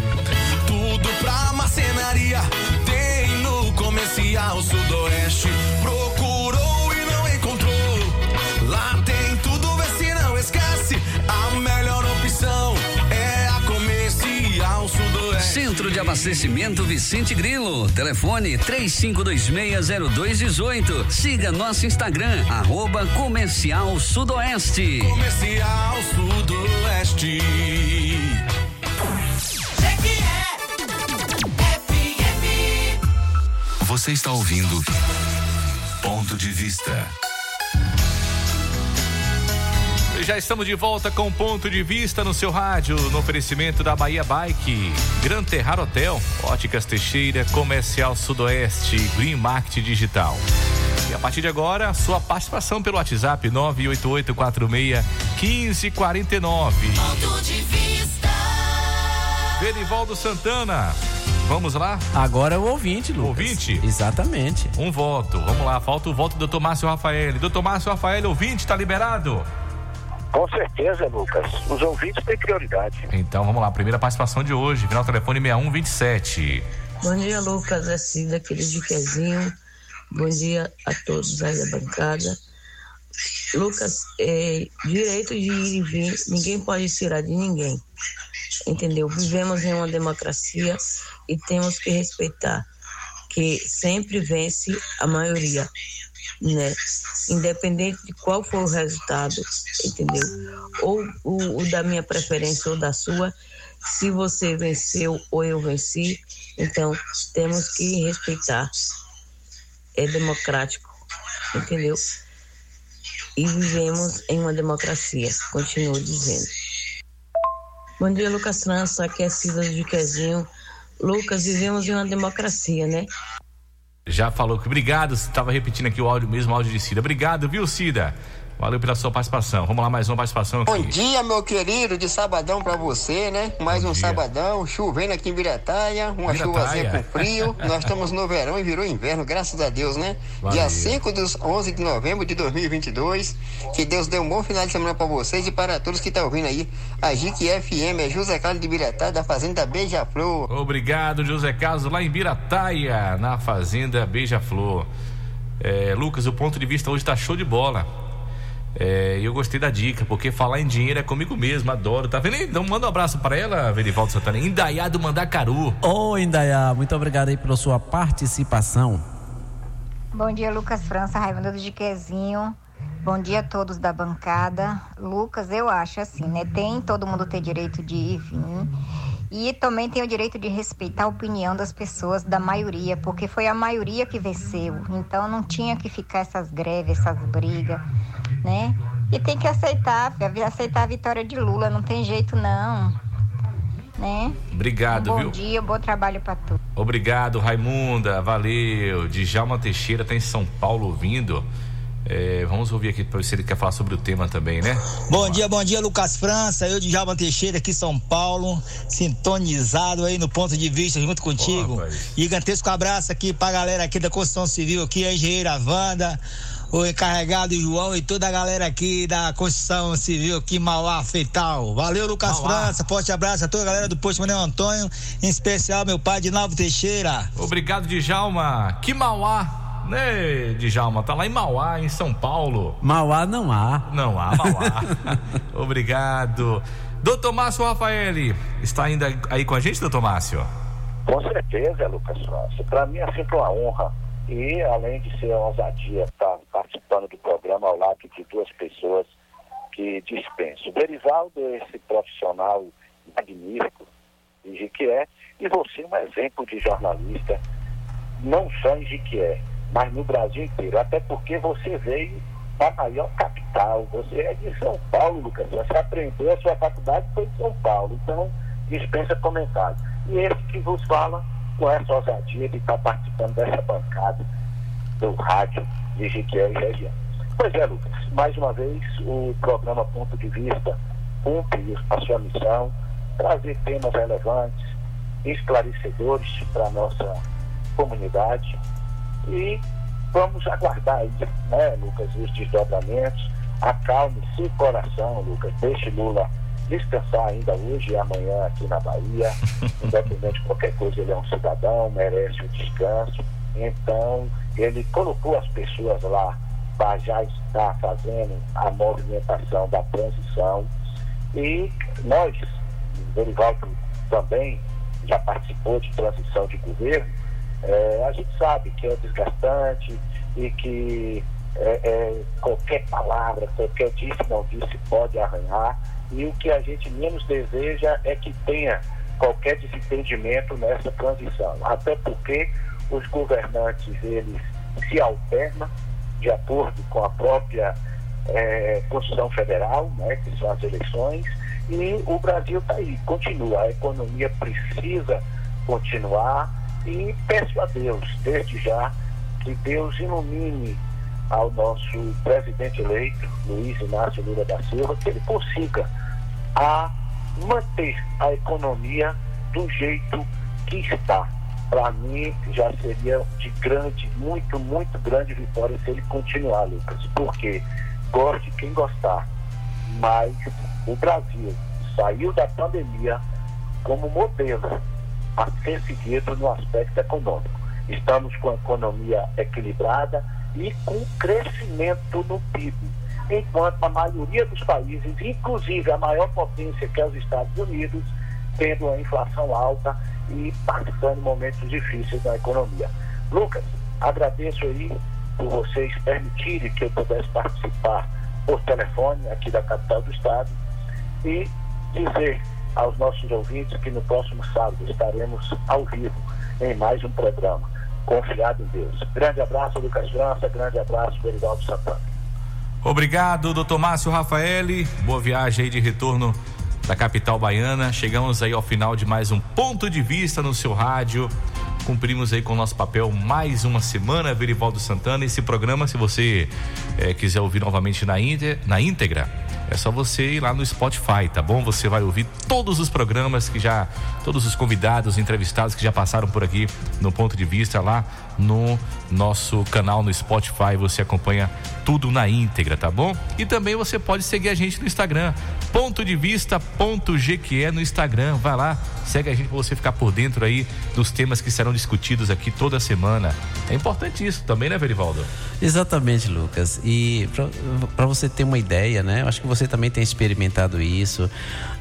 Abastecimento Vicente Grilo. Telefone 35260218. Siga nosso Instagram, arroba Comercial Sudoeste. Comercial Sudoeste. Você está ouvindo Ponto de Vista. Já estamos de volta com ponto de vista no seu rádio, no oferecimento da Bahia Bike, Gran Terrar Hotel, Óticas Teixeira, Comercial Sudoeste, Green Market Digital. E a partir de agora, sua participação pelo WhatsApp 98846 1549. Ponto de vista. Verivaldo Santana, vamos lá? Agora é o ouvinte, Lucas. Ouvinte? Exatamente. Um voto, vamos lá, falta o voto do Dr. Márcio Rafael. Dr. Márcio Rafael, ouvinte, tá liberado? Com certeza, Lucas. Os ouvintes têm prioridade. Então vamos lá, primeira participação de hoje, final telefone 6127. Bom dia, Lucas. É Cida, aquele de Quezinho. Bom dia a todos aí da bancada. Lucas, é, direito de ir e vir, ninguém pode tirar de ninguém. Entendeu? Vivemos em uma democracia e temos que respeitar que sempre vence a maioria, né? Independente de qual for o resultado, entendeu? Ou o, o da minha preferência ou da sua, se você venceu ou eu venci, então temos que respeitar. É democrático, entendeu? E vivemos em uma democracia, continuo dizendo. Bom dia, Lucas França, aqui é Cida de Quezinho. Lucas, vivemos em uma democracia, né? Já falou que obrigado, estava repetindo aqui o áudio mesmo, áudio de Cida. Obrigado, viu, Cida? Valeu pela sua participação. Vamos lá, mais uma participação aqui. Bom dia, meu querido, de sabadão pra você, né? Mais Bom um dia. sabadão, chovendo aqui em Birataia, uma Birataia. chuvazinha com frio. [LAUGHS] Nós estamos no verão e virou inverno, graças a Deus, né? Valeu. Dia 5 dos 11 de novembro de 2022. Que Deus dê um bom final de semana pra vocês e para todos que estão ouvindo aí. A JIC FM é José Carlos de Birataia, da Fazenda Beija-Flor. Obrigado, José Carlos, lá em Birataia, na Fazenda Beija-Flor. É, Lucas, o ponto de vista hoje tá show de bola. É, eu gostei da dica, porque falar em dinheiro é comigo mesmo, adoro. Tá vendo? Então manda um abraço pra ela, Verivaldo Santana. Indaiá do Mandacaru. Ô, Indaiá, muito obrigado aí pela sua participação. Bom dia, Lucas França, Raimundo de Quezinho. Bom dia a todos da bancada. Lucas, eu acho assim, né? Tem todo mundo ter direito de ir e vir. E também tem o direito de respeitar a opinião das pessoas, da maioria, porque foi a maioria que venceu. Então não tinha que ficar essas greves, essas brigas, né? E tem que aceitar, aceitar a vitória de Lula, não tem jeito não, né? Obrigado, Bom viu? dia, bom trabalho para todos. Obrigado, Raimunda. Valeu. Djalma Teixeira tá em São Paulo ouvindo. É, vamos ouvir aqui para ver se ele quer falar sobre o tema também, né? Bom dia, bom dia, Lucas França. Eu de Java Teixeira aqui em São Paulo, sintonizado aí no ponto de vista junto contigo. Gigantesco abraço aqui pra galera aqui da Construção Civil, aqui, a engenheira Wanda, o encarregado João e toda a galera aqui da Construção Civil aqui, Mauá, Feital. Valeu, Lucas Mauá. França. Forte abraço a toda a galera do Posto Manuel Antônio, em especial meu pai de Nalvo Teixeira. Obrigado, Djalma. Que Mauá. né, Djalma? Tá lá em Mauá, em São Paulo. Mauá não há. Não há, Mauá. [LAUGHS] Obrigado. Doutor Márcio Rafaeli, está ainda aí com a gente, doutor Márcio? Com certeza, Lucas França. Para mim é sempre uma honra. E além de ser uma ousadia estar participando do programa ao lado de duas pessoas que dispenso. Berivaldo é esse profissional magnífico de Jiquié e você um exemplo de jornalista, não só em Jiquié, mas no Brasil inteiro. Até porque você veio da maior capital. Você é de São Paulo, Lucas. Você aprendeu a sua faculdade foi em São Paulo. Então, dispensa comentário. E esse que vos fala com essa ousadia de estar participando dessa bancada do rádio de Jiquié e região. Pois é, Lucas. Mais uma vez, o programa Ponto de Vista cumpre a sua missão, trazer temas relevantes, esclarecedores para a nossa comunidade e vamos aguardar aí, né, Lucas, os desdobramentos. Acalme seu coração, Lucas. Deixe Lula descansar ainda hoje e amanhã aqui na Bahia. [LAUGHS] Independente de qualquer coisa, ele é um cidadão, merece o descanso. Então, ele colocou as pessoas lá para já estar fazendo a movimentação da transição. E nós, Verivaldo também já participou de transição de governo, é, a gente sabe que é desgastante e que é, é, qualquer palavra, qualquer disse não disse pode arranhar. E o que a gente menos deseja é que tenha qualquer desentendimento nessa transição. Até porque os governantes, eles se alternam de acordo com a própria é, Constituição Federal, né, que são as eleições, e o Brasil está aí, continua, a economia precisa continuar e peço a Deus, desde já, que Deus ilumine ao nosso presidente eleito, Luiz Inácio Lula da Silva, que ele consiga a manter a economia do jeito que está. Para mim, já seria de grande, muito, muito grande vitória se ele continuar, Lucas. Porque goste quem gostar, mas o Brasil saiu da pandemia como modelo a ser seguido no aspecto econômico. Estamos com a economia equilibrada e com crescimento no PIB, enquanto a maioria dos países, inclusive a maior potência que é os Estados Unidos, tendo a inflação alta e passando momentos difíceis na economia. Lucas, agradeço aí por vocês permitirem que eu pudesse participar por telefone aqui da capital do estado e dizer aos nossos ouvintes que no próximo sábado estaremos ao vivo em mais um programa. Confiado em Deus. Grande abraço, Lucas França. Grande abraço, Verivaldo Santana. Obrigado, doutor Márcio Rafaeli. Boa viagem aí de retorno da capital baiana. Chegamos aí ao final de mais um ponto de vista no seu rádio. Cumprimos aí com o nosso papel mais uma semana, Verivaldo Santana. Esse programa, se você é, quiser ouvir novamente na, íntegra, na íntegra, é só você ir lá no Spotify, tá bom? Você vai ouvir todos os programas que já, todos os convidados, entrevistados que já passaram por aqui no ponto de vista lá no nosso canal no Spotify. Você acompanha tudo na íntegra, tá bom? E também você pode seguir a gente no Instagram, ponto de vista GQE no Instagram. Vai lá, segue a gente para você ficar por dentro aí dos temas que serão discutidos aqui toda semana. É importante isso também, né, Verivaldo? Exatamente, Lucas. E para você ter uma ideia, né? Eu acho que você também tem experimentado isso.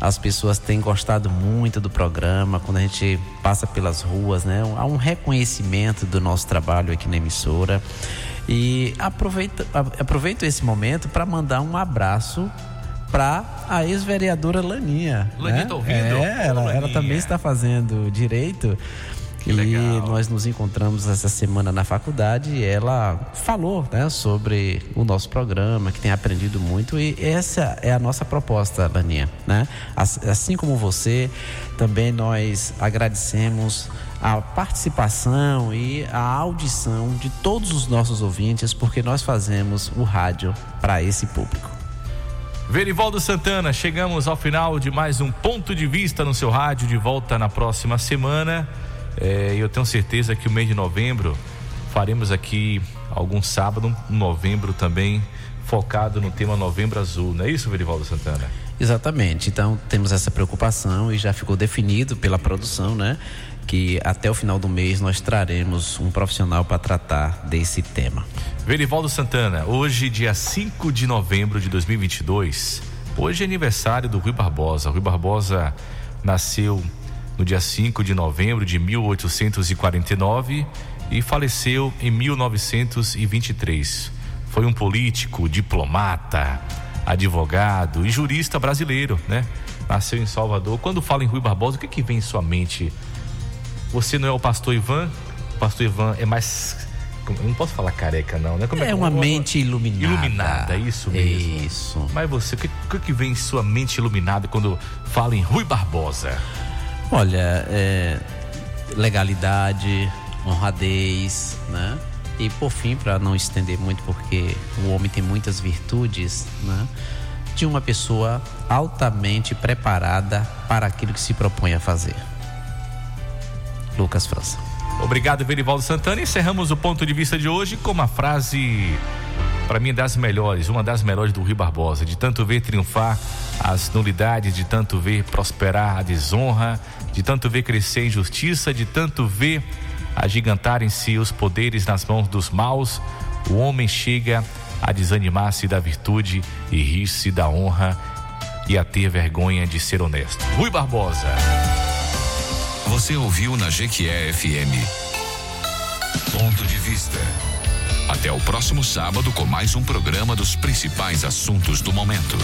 As pessoas têm gostado muito do programa quando a gente passa pelas ruas, né? Há um reconhecimento do nosso trabalho aqui na emissora. E aproveito, aproveito esse momento para mandar um abraço para a ex-vereadora Laninha. Laninha né? tá ouvindo? É, ela, ela também está fazendo direito. Que legal. E nós nos encontramos essa semana na faculdade e ela falou né, sobre o nosso programa, que tem aprendido muito. E essa é a nossa proposta, Laninha. Né? Assim como você, também nós agradecemos a participação e a audição de todos os nossos ouvintes, porque nós fazemos o rádio para esse público. Verivaldo Santana, chegamos ao final de mais um ponto de vista no seu rádio, de volta na próxima semana. É, eu tenho certeza que o mês de novembro faremos aqui algum sábado, um novembro também focado no tema Novembro Azul, não é isso, Verivaldo Santana? Exatamente. Então temos essa preocupação e já ficou definido pela produção, né? Que até o final do mês nós traremos um profissional para tratar desse tema. Verivaldo Santana, hoje, dia 5 de novembro de 2022, hoje é aniversário do Rui Barbosa. Rui Barbosa nasceu no dia 5 de novembro de 1849 e faleceu em 1923. Foi um político, diplomata, advogado e jurista brasileiro, né? Nasceu em Salvador. Quando fala em Rui Barbosa, o que, que vem em sua mente? Você não é o pastor Ivan? O pastor Ivan é mais. Eu não posso falar careca, não, né? Como é, é uma mente iluminada. Iluminada, isso mesmo. Isso. Mas você, o que, o que vem em sua mente iluminada quando fala em Rui Barbosa? Olha, é, legalidade, honradez, né? E por fim, para não estender muito, porque o homem tem muitas virtudes, né? De uma pessoa altamente preparada para aquilo que se propõe a fazer. Lucas França. Obrigado, Verivaldo Santana. Encerramos o ponto de vista de hoje com uma frase, para mim, das melhores, uma das melhores do Rio Barbosa. De tanto ver triunfar as nulidades, de tanto ver prosperar a desonra, de tanto ver crescer a injustiça, de tanto ver agigantarem-se os poderes nas mãos dos maus, o homem chega a desanimar-se da virtude e rir-se da honra e a ter vergonha de ser honesto. Rui Barbosa. Você ouviu na Jequié FM. Ponto de vista. Até o próximo sábado com mais um programa dos principais assuntos do momento.